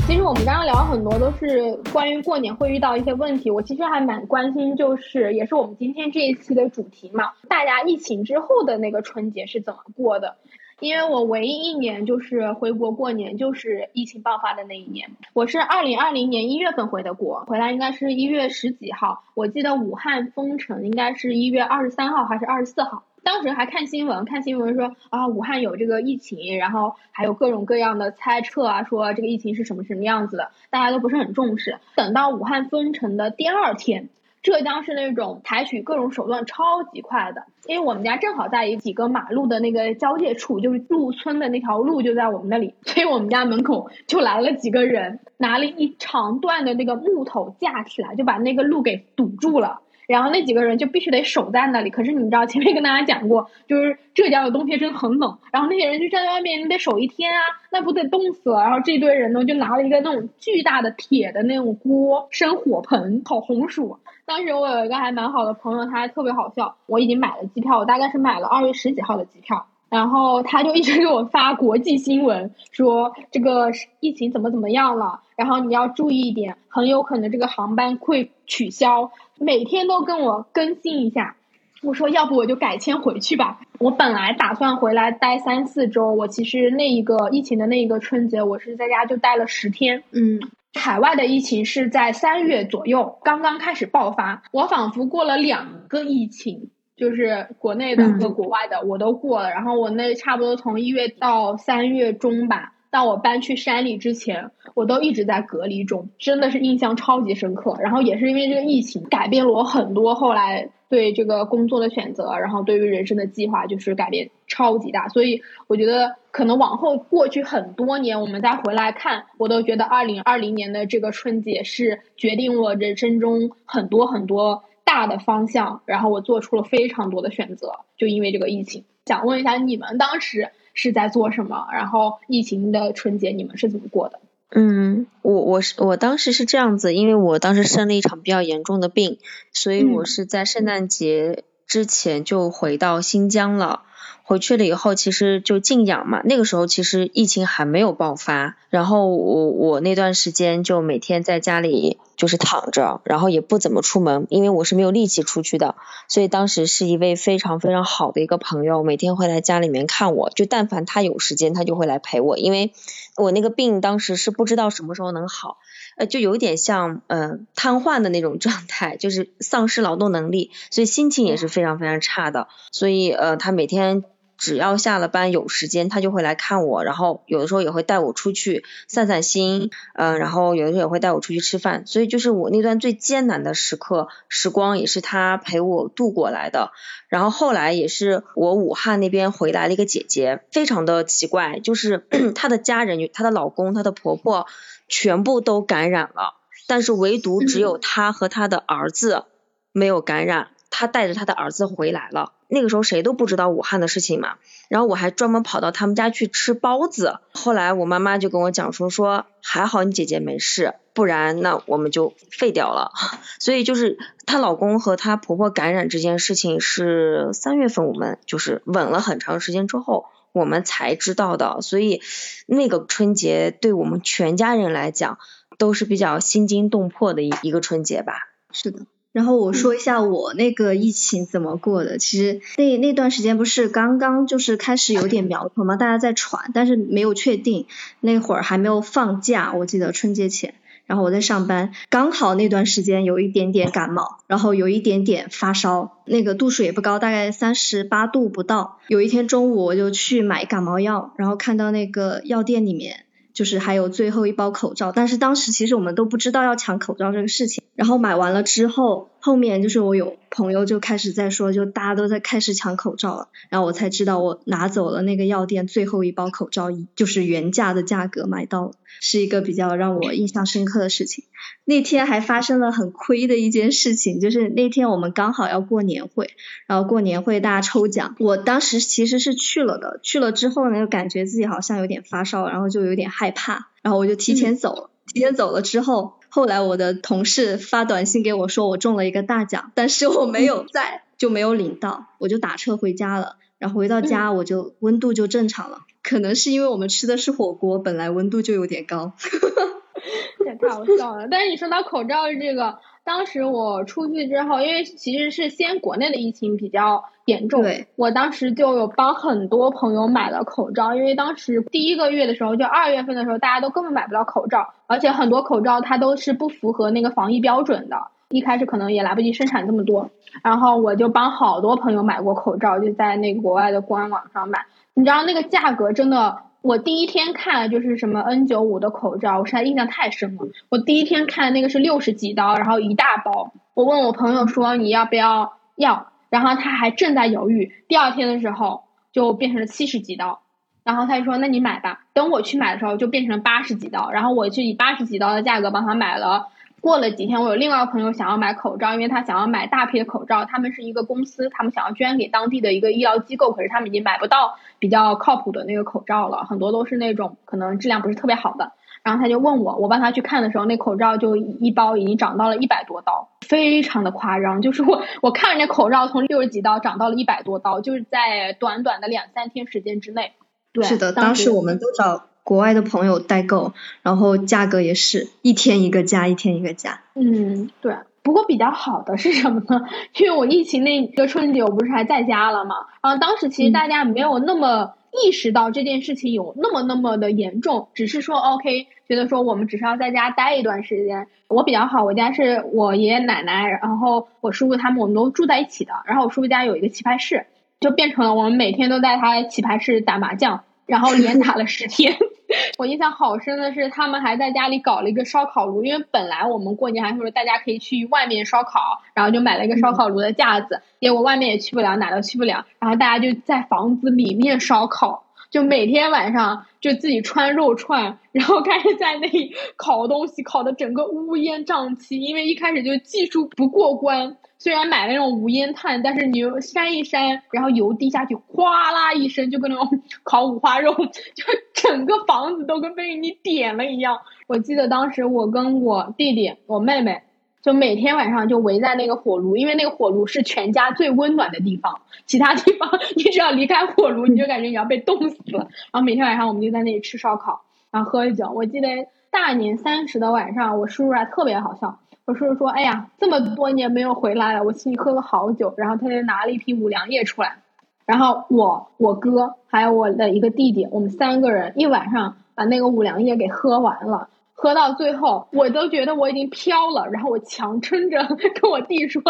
其实我们刚刚聊很多都是关于过年会遇到一些问题，我其实还蛮关心，就是也是我们今天这一期的主题嘛，大家疫情之后的那个春节是怎么过的？因为我唯一一年就是回国过年，就是疫情爆发的那一年。我是二零二零年一月份回的国，回来应该是一月十几号。我记得武汉封城应该是一月二十三号还是二十四号。当时还看新闻，看新闻说啊武汉有这个疫情，然后还有各种各样的猜测啊，说这个疫情是什么什么样子的，大家都不是很重视。等到武汉封城的第二天。浙江是那种采取各种手段超级快的，因为我们家正好在几个马路的那个交界处，就是入村的那条路就在我们那里，所以我们家门口就来了几个人，拿了一长段的那个木头架起来，就把那个路给堵住了。然后那几个人就必须得守在那里。可是你知道前面跟大家讲过，就是浙江的冬天真的很冷。然后那些人就站在外面，你得守一天啊，那不得冻死了。然后这堆人呢，就拿了一个那种巨大的铁的那种锅，生火盆烤红薯。当时我有一个还蛮好的朋友，他还特别好笑。我已经买了机票，我大概是买了二月十几号的机票。然后他就一直给我发国际新闻，说这个疫情怎么怎么样了，然后你要注意一点，很有可能这个航班会取消，每天都跟我更新一下。我说要不我就改签回去吧。我本来打算回来待三四周，我其实那一个疫情的那一个春节，我是在家就待了十天。嗯，海外的疫情是在三月左右刚刚开始爆发，我仿佛过了两个疫情。就是国内的和国外的我都过了，然后我那差不多从一月到三月中吧，到我搬去山里之前，我都一直在隔离中，真的是印象超级深刻。然后也是因为这个疫情改变了我很多，后来对这个工作的选择，然后对于人生的计划就是改变超级大。所以我觉得可能往后过去很多年，我们再回来看，我都觉得二零二零年的这个春节是决定我人生中很多很多。大的方向，然后我做出了非常多的选择，就因为这个疫情。想问一下，你们当时是在做什么？然后疫情的春节你们是怎么过的？嗯，我我是我当时是这样子，因为我当时生了一场比较严重的病，所以我是在圣诞节之前就回到新疆了。回去了以后，其实就静养嘛。那个时候其实疫情还没有爆发，然后我我那段时间就每天在家里就是躺着，然后也不怎么出门，因为我是没有力气出去的。所以当时是一位非常非常好的一个朋友，每天会来家里面看我，就但凡他有时间，他就会来陪我，因为我那个病当时是不知道什么时候能好，呃，就有点像呃瘫痪的那种状态，就是丧失劳动能力，所以心情也是非常非常差的。所以呃，他每天。只要下了班有时间，他就会来看我，然后有的时候也会带我出去散散心，嗯，然后有的时候也会带我出去吃饭，所以就是我那段最艰难的时刻时光也是他陪我度过来的。然后后来也是我武汉那边回来了一个姐姐，非常的奇怪，就是 她的家人、她的老公、她的婆婆全部都感染了，但是唯独只有她和她的儿子没有感染，她带着她的儿子回来了。那个时候谁都不知道武汉的事情嘛，然后我还专门跑到他们家去吃包子。后来我妈妈就跟我讲说说还好你姐姐没事，不然那我们就废掉了。所以就是她老公和她婆婆感染这件事情是三月份我们就是稳了很长时间之后我们才知道的。所以那个春节对我们全家人来讲都是比较心惊动魄的一一个春节吧。是的。然后我说一下我那个疫情怎么过的。其实那那段时间不是刚刚就是开始有点苗头嘛，大家在传，但是没有确定。那会儿还没有放假，我记得春节前。然后我在上班，刚好那段时间有一点点感冒，然后有一点点发烧，那个度数也不高，大概三十八度不到。有一天中午我就去买感冒药，然后看到那个药店里面。就是还有最后一包口罩，但是当时其实我们都不知道要抢口罩这个事情。然后买完了之后，后面就是我有朋友就开始在说，就大家都在开始抢口罩了。然后我才知道我拿走了那个药店最后一包口罩，就是原价的价格买到了，是一个比较让我印象深刻的事情。那天还发生了很亏的一件事情，就是那天我们刚好要过年会，然后过年会大家抽奖，我当时其实是去了的，去了之后呢，就感觉自己好像有点发烧，然后就有点害怕，然后我就提前走了。提前走了之后，后来我的同事发短信给我说我中了一个大奖，但是我没有在，就没有领到，我就打车回家了。然后回到家我就温度就正常了，可能是因为我们吃的是火锅，本来温度就有点高。也太好笑了！但是你说到口罩这个，当时我出去之后，因为其实是先国内的疫情比较严重，我当时就有帮很多朋友买了口罩，因为当时第一个月的时候，就二月份的时候，大家都根本买不到口罩，而且很多口罩它都是不符合那个防疫标准的，一开始可能也来不及生产这么多，然后我就帮好多朋友买过口罩，就在那个国外的官网上买，你知道那个价格真的。我第一天看就是什么 N 九五的口罩，我实在印象太深了。我第一天看那个是六十几刀，然后一大包。我问我朋友说你要不要要，然后他还正在犹豫。第二天的时候就变成了七十几刀，然后他就说那你买吧。等我去买的时候就变成了八十几刀，然后我就以八十几刀的价格帮他买了。过了几天，我有另外一个朋友想要买口罩，因为他想要买大批的口罩。他们是一个公司，他们想要捐给当地的一个医疗机构，可是他们已经买不到比较靠谱的那个口罩了，很多都是那种可能质量不是特别好的。然后他就问我，我帮他去看的时候，那口罩就一包已经涨到了一百多刀，非常的夸张。就是我我看着那口罩从六十几刀涨到了一百多刀，就是在短短的两三天时间之内。对，是的，当时我们都找。国外的朋友代购，然后价格也是一天一个价，一天一个价。嗯，对。不过比较好的是什么呢？因为我疫情那个春节，我不是还在家了嘛。然后当时其实大家没有那么意识到这件事情有那么那么的严重，只是说 OK，觉得说我们只是要在家待一段时间。我比较好，我家是我爷爷奶奶，然后我叔叔他们，我们都住在一起的。然后我叔叔家有一个棋牌室，就变成了我们每天都在他棋牌室打麻将。然后连打了十天，我印象好深的是，他们还在家里搞了一个烧烤炉，因为本来我们过年还说大家可以去外面烧烤，然后就买了一个烧烤炉的架子，结果外面也去不了，哪都去不了，然后大家就在房子里面烧烤，就每天晚上就自己穿肉串，然后开始在那里烤东西，烤的整个乌烟瘴气，因为一开始就技术不过关。虽然买了那种无烟炭，但是你扇一扇，然后油滴下去，哗啦一声，就跟那种 烤五花肉，就整个房子都跟被你点了一样。我记得当时我跟我弟弟、我妹妹，就每天晚上就围在那个火炉，因为那个火炉是全家最温暖的地方，其他地方你只要离开火炉，你就感觉你要被冻死了。然后每天晚上我们就在那里吃烧烤，然后喝酒。我记得大年三十的晚上，我叔叔还特别好笑。我叔叔说：“哎呀，这么多年没有回来了，我请你喝了好酒。”然后他就拿了一瓶五粮液出来，然后我、我哥还有我的一个弟弟，我们三个人一晚上把那个五粮液给喝完了。喝到最后，我都觉得我已经飘了，然后我强撑着跟我弟说：“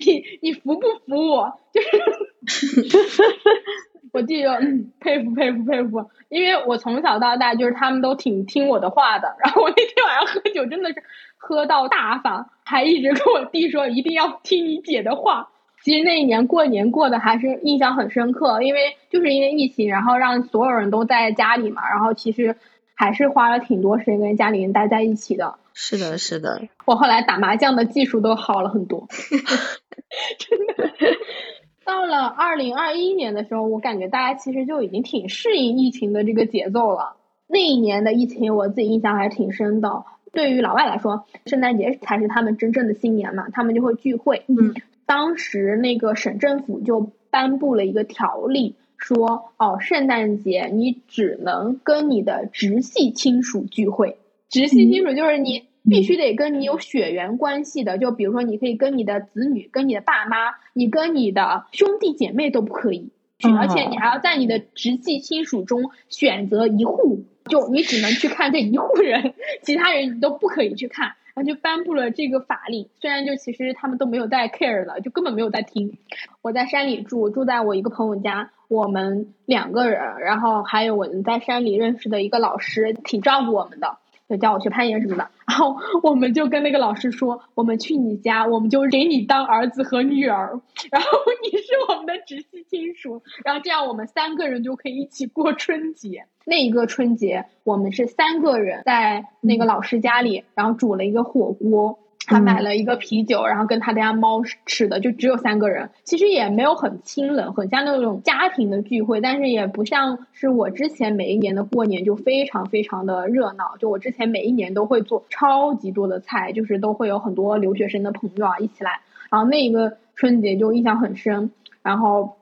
你你服不服我？”就是，我弟就佩服佩服佩服，因为我从小到大就是他们都挺听我的话的。然后我那天晚上喝酒真的是。喝到大发，还一直跟我弟说一定要听你姐的话。其实那一年过年过的还是印象很深刻，因为就是因为疫情，然后让所有人都在家里嘛，然后其实还是花了挺多时间跟家里人待在一起的。是的，是的。我后来打麻将的技术都好了很多。真的。到了二零二一年的时候，我感觉大家其实就已经挺适应疫情的这个节奏了。那一年的疫情，我自己印象还挺深的。对于老外来说，圣诞节才是他们真正的新年嘛，他们就会聚会。嗯，当时那个省政府就颁布了一个条例，说哦，圣诞节你只能跟你的直系亲属聚会。直系亲属就是你必须得跟你有血缘关系的，就比如说你可以跟你的子女、跟你的爸妈，你跟你的兄弟姐妹都不可以，而且你还要在你的直系亲属中选择一户，就你只能去看这一户人，其他人你都不可以去看。然后就颁布了这个法令，虽然就其实他们都没有在 care 了，就根本没有在听。我在山里住，住在我一个朋友家，我们两个人，然后还有我们在山里认识的一个老师，挺照顾我们的。就叫我学攀岩什么的，然后我们就跟那个老师说，我们去你家，我们就给你当儿子和女儿，然后你是我们的直系亲属，然后这样我们三个人就可以一起过春节。那一个春节，我们是三个人在那个老师家里，然后煮了一个火锅。他买了一个啤酒，然后跟他家猫吃的，就只有三个人。其实也没有很清冷，很像那种家庭的聚会，但是也不像是我之前每一年的过年就非常非常的热闹。就我之前每一年都会做超级多的菜，就是都会有很多留学生的朋友啊一起来。然后那一个春节就印象很深，然后。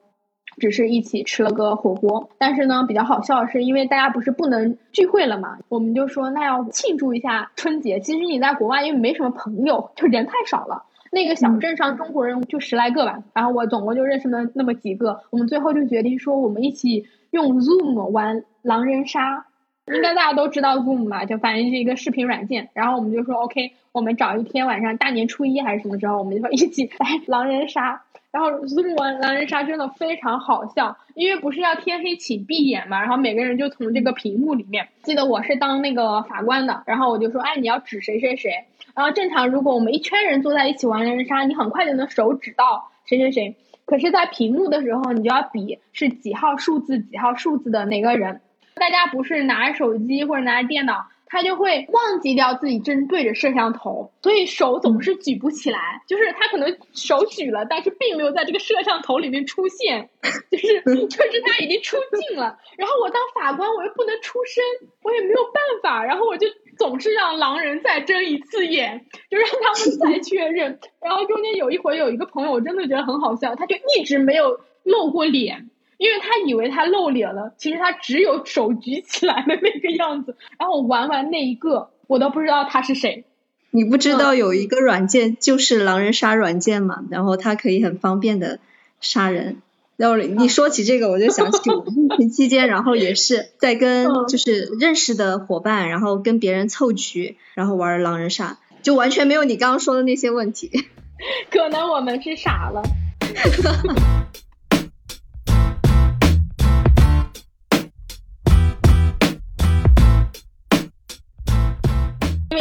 只是一起吃了个火锅，但是呢，比较好笑的是，因为大家不是不能聚会了嘛，我们就说那要庆祝一下春节。其实你在国外因为没什么朋友，就人太少了。那个小镇上中国人就十来个吧，然后我总共就认识了那么几个。我们最后就决定说，我们一起用 Zoom 玩狼人杀。应该大家都知道 Zoom 吧？就反正是一个视频软件。然后我们就说 OK，我们找一天晚上，大年初一还是什么时候，我们就说一起来狼人杀。然后 Zoom 玩狼人杀真的非常好笑，因为不是要天黑请闭眼嘛，然后每个人就从这个屏幕里面，记得我是当那个法官的，然后我就说，哎，你要指谁谁谁。然后正常如果我们一圈人坐在一起玩狼人杀，你很快就能手指到谁谁谁。可是，在屏幕的时候，你就要比是几号数字几号数字的哪个人。大家不是拿着手机或者拿着电脑。他就会忘记掉自己正对着摄像头，所以手总是举不起来。就是他可能手举了，但是并没有在这个摄像头里面出现，就是 就是他已经出镜了。然后我当法官，我又不能出声，我也没有办法。然后我就总是让狼人再睁一次眼，就让他们再 确认。然后中间有一回有一个朋友，我真的觉得很好笑，他就一直没有露过脸。因为他以为他露脸了，其实他只有手举起来的那个样子。然后我玩完那一个，我都不知道他是谁。你不知道有一个软件就是狼人杀软件嘛？然后它可以很方便的杀人。然后你说起这个，我就想起我疫情期间，然后也是 在跟就是认识的伙伴，然后跟别人凑局，然后玩狼人杀，就完全没有你刚刚说的那些问题。可能我们是傻了。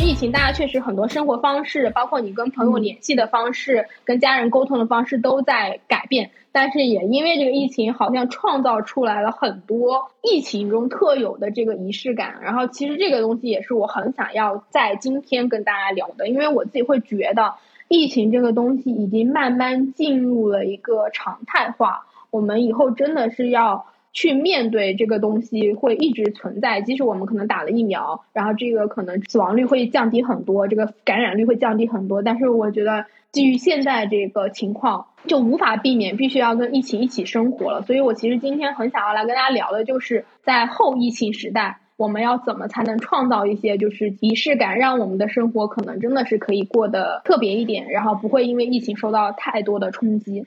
疫情，大家确实很多生活方式，包括你跟朋友联系的方式、跟家人沟通的方式都在改变。但是也因为这个疫情，好像创造出来了很多疫情中特有的这个仪式感。然后，其实这个东西也是我很想要在今天跟大家聊的，因为我自己会觉得，疫情这个东西已经慢慢进入了一个常态化。我们以后真的是要。去面对这个东西会一直存在，即使我们可能打了疫苗，然后这个可能死亡率会降低很多，这个感染率会降低很多。但是我觉得基于现在这个情况，就无法避免，必须要跟疫情一起生活了。所以我其实今天很想要来跟大家聊的就是在后疫情时代，我们要怎么才能创造一些就是仪式感，让我们的生活可能真的是可以过得特别一点，然后不会因为疫情受到太多的冲击。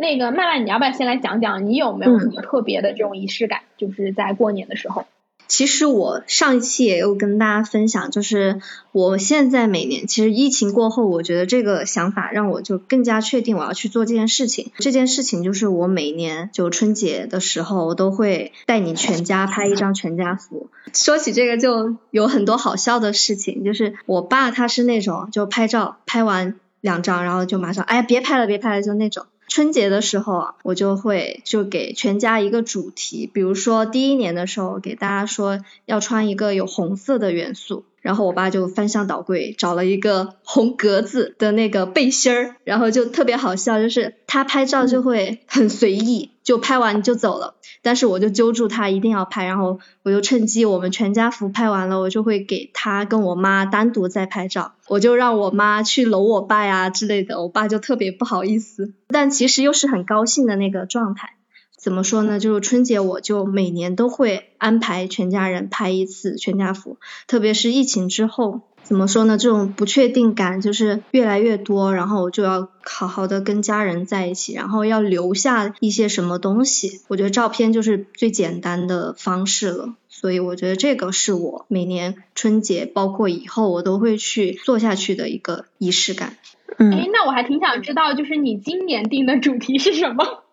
那个曼曼，你要不要先来讲讲你有没有什么特别的这种仪式感？就是在过年的时候。其实我上一期也有跟大家分享，就是我现在每年，其实疫情过后，我觉得这个想法让我就更加确定我要去做这件事情。这件事情就是我每年就春节的时候，我都会带你全家拍一张全家福。说起这个就有很多好笑的事情，就是我爸他是那种就拍照拍完两张，然后就马上哎别拍了别拍了就那种。春节的时候啊，我就会就给全家一个主题，比如说第一年的时候给大家说要穿一个有红色的元素。然后我爸就翻箱倒柜找了一个红格子的那个背心儿，然后就特别好笑，就是他拍照就会很随意，就拍完就走了。但是我就揪住他一定要拍，然后我就趁机我们全家福拍完了，我就会给他跟我妈单独再拍照，我就让我妈去搂我爸呀之类的，我爸就特别不好意思，但其实又是很高兴的那个状态。怎么说呢？就是春节我就每年都会安排全家人拍一次全家福，特别是疫情之后，怎么说呢？这种不确定感就是越来越多，然后我就要好好的跟家人在一起，然后要留下一些什么东西。我觉得照片就是最简单的方式了，所以我觉得这个是我每年春节，包括以后我都会去做下去的一个仪式感。嗯，哎，那我还挺想知道，就是你今年定的主题是什么？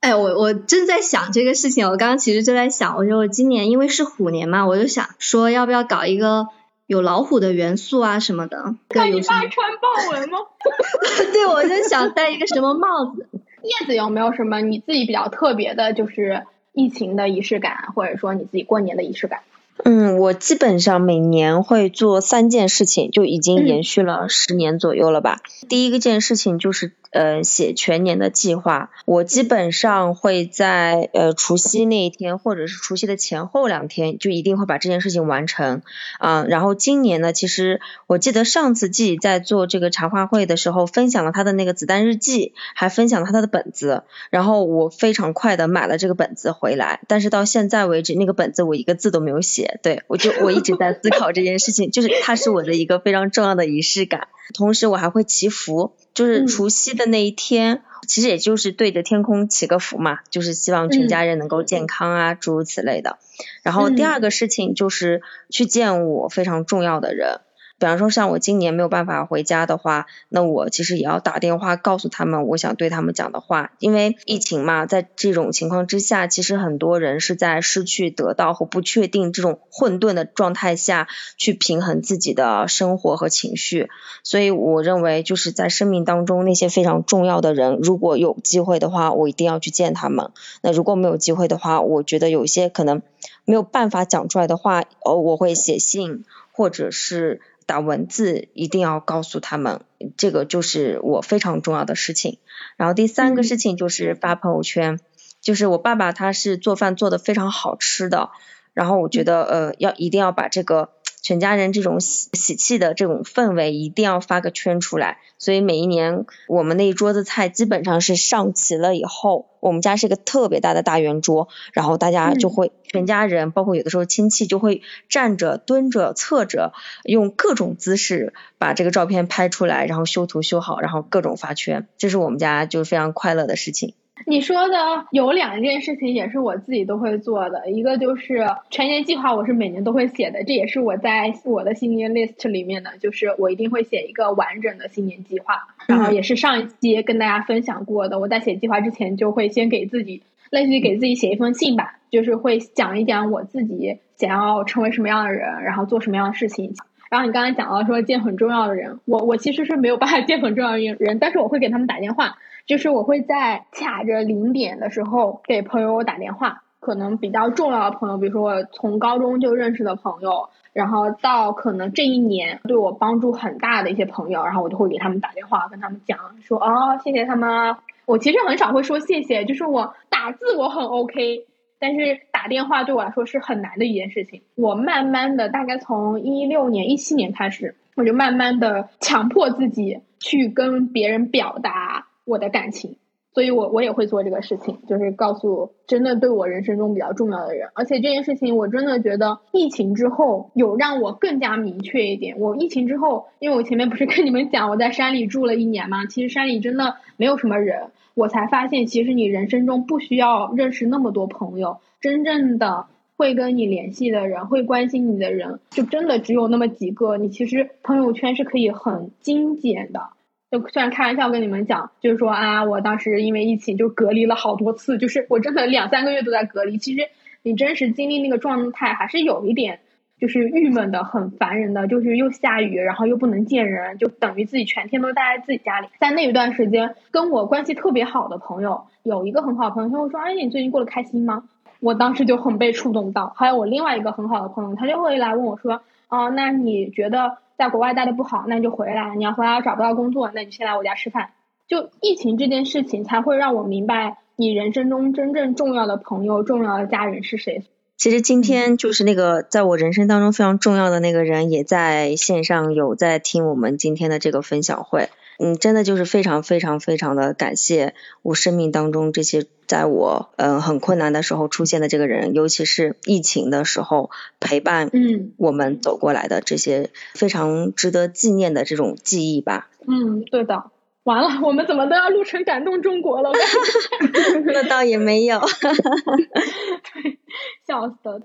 哎，我我正在想这个事情，我刚刚其实就在想，我觉得我今年因为是虎年嘛，我就想说要不要搞一个有老虎的元素啊什么的。那你爸穿豹纹吗？对，我就想戴一个什么帽子。叶子有没有什么你自己比较特别的，就是疫情的仪式感，或者说你自己过年的仪式感？嗯，我基本上每年会做三件事情，就已经嗯延续了十年左右了吧。第一个件事情就是呃写全年的计划，我基本上会在呃除夕那一天或者是除夕的前后两天，就一定会把这件事情完成。啊、然后今年呢，其实我记得上次季在做这个茶话会的时候，分享了他的那个子弹日记，还分享了他的本子，然后我非常快的买了这个本子回来，但是到现在为止，那个本子我一个字都没有写。对我就我一直在思考这件事情，就是它是我的一个非常重要的仪式感。同时我还会祈福，就是嗯除夕的那一天，其实也就是对着天空祈个福嘛，就是希望全家人能够健康啊，诸如此类的。然后第二个事情就是去见我非常重要的人。比方说，像我今年没有办法回家的话，那我其实也要打电话告诉他们我想对他们讲的话。因为疫情嘛，在这种情况之下，其实很多人是在失去得到和不确定这种混沌的状态下去平衡自己的生活和情绪。所以我认为，就是在生命当中那些非常重要的人，如果有机会的话，我一定要去见他们。那如果没有机会的话，我觉得有一些可能没有办法讲出来的话，呃，我会写信或者是打文字，一定要告诉他们，这个就是我非常重要的事情。然后第三个嗯事情就是发朋友圈，就是我爸爸他是做饭做的非常好吃的，然后我觉得呃要一定要把这个全家人这种喜喜气的这种氛围一定要发个圈出来，所以每一年我们那一桌子菜基本上是上齐了以后，我们家是个特别大的大圆桌，然后大家就会全家人，包括有的时候亲戚就会站着、蹲着、侧着，用各种姿势把这个照片拍出来，然后修图修好，然后各种发圈，这是我们家就非常快乐的事情。你说的有两件事情也是我自己都会做的，一个就是全年计划，我是每年都会写的，这也是我在我的新年 list 里面的，就是我一定会写一个完整的新年计划，然后也是上一期跟大家分享过的，我在写计划之前就会先给自己类似于给自己写一封信吧，就是会讲一讲我自己想要成为什么样的人，然后做什么样的事情。然后你刚才讲到说见很重要的人，我我其实是没有办法 见很重要的人，但是我会给他们打电话，就是我会在卡着零点的时候给朋友打电话，可能比较重要的朋友，比如说我从高中就认识的朋友，然后到可能这一年对我帮助很大的一些朋友，然后我就会给他们打电话，跟他们讲说哦，谢谢他们。我其实很少会说谢谢，就是我打字我很 OK，但是打电话对我来说是很难的一件事情。我慢慢的，大概从一六年、一七年开始，我就慢慢的强迫自己去跟别人表达我的感情。所以我我也会做这个事情，就是告诉真的对我人生中比较重要的人。而且这件事情，我真的觉得疫情之后有让我更加明确一点。我疫情之后，因为我前面不是跟你们讲我在山里住了一年嘛，其实山里真的没有什么人，我才发现其实你人生中不需要认识那么多朋友，真正的会跟你联系的人，会关心你的人，就真的只有那么几个。你其实朋友圈是可以很精简的。就虽然开玩笑跟你们讲，就是说啊，我当时因为疫情就隔离了好多次，就是我真的两三个月都在隔离。其实你真实经历那个状态，还是有一点就是郁闷的，很烦人的，就是又下雨，然后又不能见人，就等于自己全天都待在自己家里。在那一段时间，跟我关系特别好的朋友，有一个很好的朋友，他会说：“哎，你最近过得开心吗？”我当时就很被触动到。还有我另外一个很好的朋友，他就会来问我说：“哦，那你觉得？”在国外待的不好，那你就回来。你要回来找不到工作，那你先来我家吃饭。就疫情这件事情，才会让我明白你人生中真正重要的朋友、重要的家人是谁。其实今天就是那个在我人生当中非常重要的那个人，也在线上有在听我们今天的这个分享会。嗯，真的就是非常非常非常的感谢我生命当中这些在我嗯很困难的时候出现的这个人，尤其是疫情的时候陪伴嗯我们走过来的这些非常值得纪念的这种记忆吧。嗯，对的。完了，我们怎么都要录成感动中国了？我感 觉 那倒也没有。对笑死了。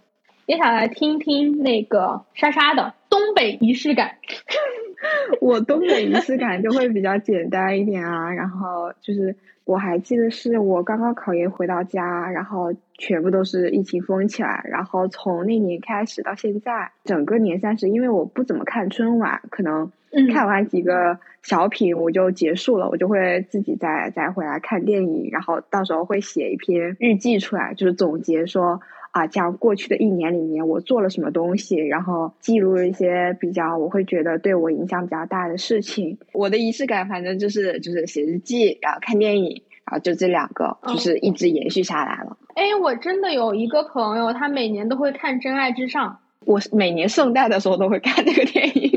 接下来听听那个莎莎的东北仪式感。我东北仪式感就会比较简单一点啊，然后就是我还记得是我刚刚考研回到家，然后全部都是疫情封起来，然后从那年开始到现在，整个年三十，因为我不怎么看春晚，可能嗯看完几个小品我就结束了，我就会自己再再回来看电影，然后到时候会写一篇日记出来，就是总结说啊，这样过去的一年里面我做了什么东西，然后记录一些比较我会觉得对我影响比较大的事情。我的仪式感反正就是就是写日记，然后看电影，然后就这两个，嗯就是一直延续下来了。哎，我真的有一个朋友，他每年都会看《真爱至上我每年圣诞的时候都会看这个电影。》，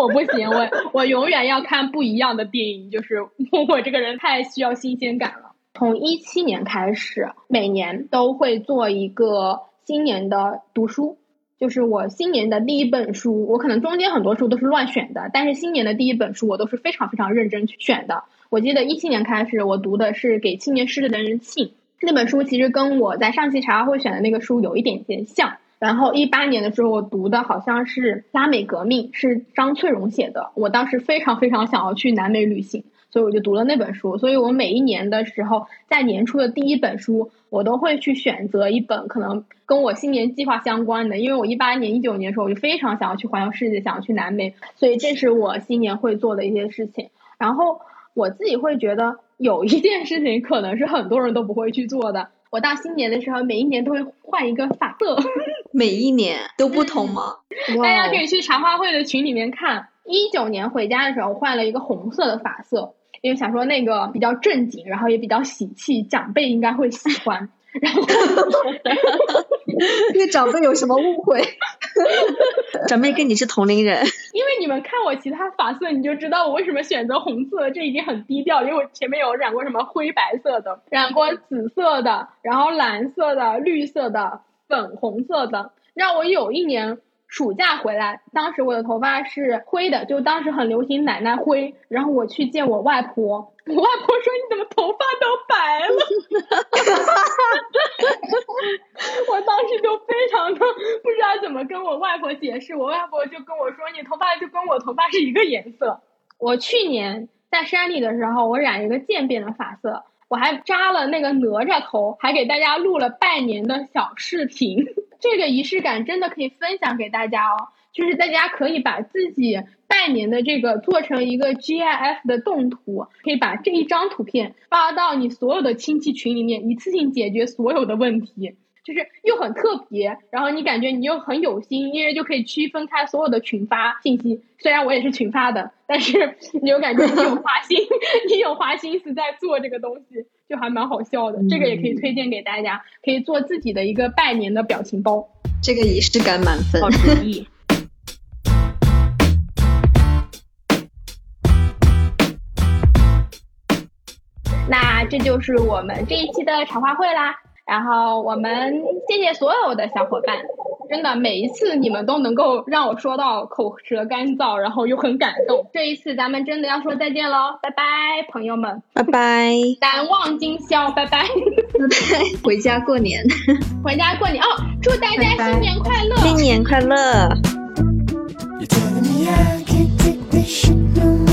我不行，我我永远要看不一样的电影，就是我这个人太需要新鲜感了。从一七年开始，每年都会做一个新年的读书，就是我新年的第一本书，我可能中间很多书都是乱选的，但是新年的第一本书我都是非常非常认真去选的。我记得一七年开始，我读的是《给青年失恋的人信》那本书，其实跟我在上期茶话会选的那个书有一点点像。然后一八年的时候，我读的好像是《拉美革命》，是张翠荣写的。我当时非常非常想要去南美旅行，所以我就读了那本书。所以我每一年的时候，在年初的第一本书，我都会去选择一本可能跟我新年计划相关的。因为我一八年、一九年的时候，我就非常想要去环游世界，想要去南美，所以这是我新年会做的一些事情。然后我自己会觉得有一件事情可能是很多人都不会去做的。我到新年的时候，每一年都会换一个发色。每一年都不同吗？大家可以去茶话会的群里面看。一九年回家的时候换了一个红色的发色，因为想说那个比较正经，然后也比较喜气，长辈应该会喜欢。然后对 长辈有什么误会？长辈跟你是同龄人，因为你们看我其他发色，你就知道我为什么选择红色，这已经很低调。因为我前面有染过什么灰白色的，染过紫色的，然后蓝色的、绿色的、粉红色的。让我有一年暑假回来，当时我的头发是灰的，就当时很流行奶奶灰。然后我去见我外婆，我外婆说：“你怎么头发都白了？” 我当时就非常的不跟我外婆解释，我外婆就跟我说：“你头发就跟我头发是一个颜色。”我去年在山里的时候，我染一个渐变的发色，我还扎了那个哪吒头，还给大家录了拜年的小视频。这个仪式感真的可以分享给大家哦，就是大家可以把自己拜年的这个做成一个 GIF 的动图，可以把这一张图片发到你所有的亲戚群里面，一次性解决所有的问题。就是又很特别，然后你感觉你又很有心，因为就可以区分开所有的群发信息。虽然我也是群发的，但是 你就感觉你有花心，你有花心思在做这个东西，就还蛮好笑的。这个也可以推荐给大家，可以做自己的一个拜年的表情包。这个仪式感满分。好主意。那这就是我们这一期的茶话会啦。然后我们谢谢所有的小伙伴，真的每一次你们都能够让我说到口舌干燥，然后又很感动。这一次咱们真的要说再见喽，拜拜，朋友们，拜拜。难忘今宵，拜拜，拜拜回家过年。回家过年哦，祝大家新年快乐，新年快乐。You're telling me I can't take this shit